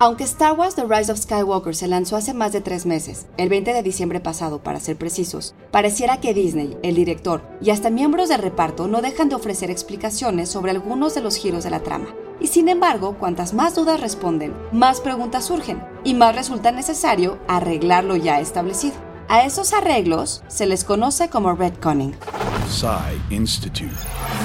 Aunque Star Wars The Rise of Skywalker se lanzó hace más de tres meses, el 20 de diciembre pasado para ser precisos, pareciera que Disney, el director y hasta miembros del reparto no dejan de ofrecer explicaciones sobre algunos de los giros de la trama. Y sin embargo, cuantas más dudas responden, más preguntas surgen y más resulta necesario arreglar lo ya establecido. A esos arreglos se les conoce como retconning. Institute.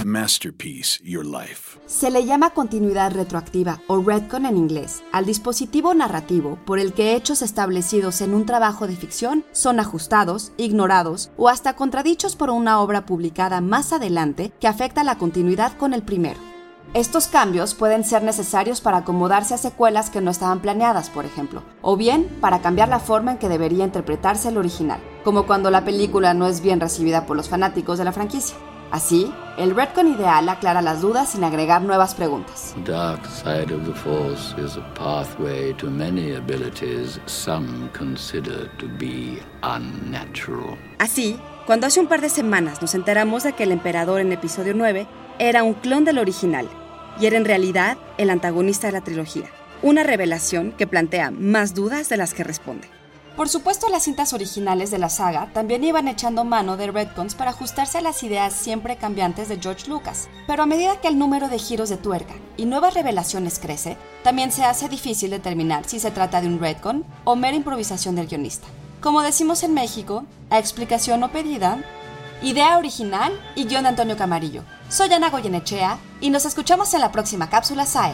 Masterpiece Your Life. Se le llama continuidad retroactiva o retcon en inglés al dispositivo narrativo por el que hechos establecidos en un trabajo de ficción son ajustados, ignorados o hasta contradichos por una obra publicada más adelante que afecta la continuidad con el primero. Estos cambios pueden ser necesarios para acomodarse a secuelas que no estaban planeadas, por ejemplo, o bien para cambiar la forma en que debería interpretarse el original, como cuando la película no es bien recibida por los fanáticos de la franquicia. Así, el retcon ideal aclara las dudas sin agregar nuevas preguntas. Dark side of the Force is a pathway to many abilities some consider to be unnatural. Así, cuando hace un par de semanas nos enteramos de que el emperador en episodio 9 era un clon del original y era en realidad el antagonista de la trilogía. Una revelación que plantea más dudas de las que responde. Por supuesto, las cintas originales de la saga también iban echando mano de retcons para ajustarse a las ideas siempre cambiantes de George Lucas, pero a medida que el número de giros de tuerca y nuevas revelaciones crece, también se hace difícil determinar si se trata de un retcon o mera improvisación del guionista. Como decimos en México, a explicación no pedida, idea original y guion de Antonio Camarillo. Soy Ana Goyenechea y nos escuchamos en la próxima cápsula SAE.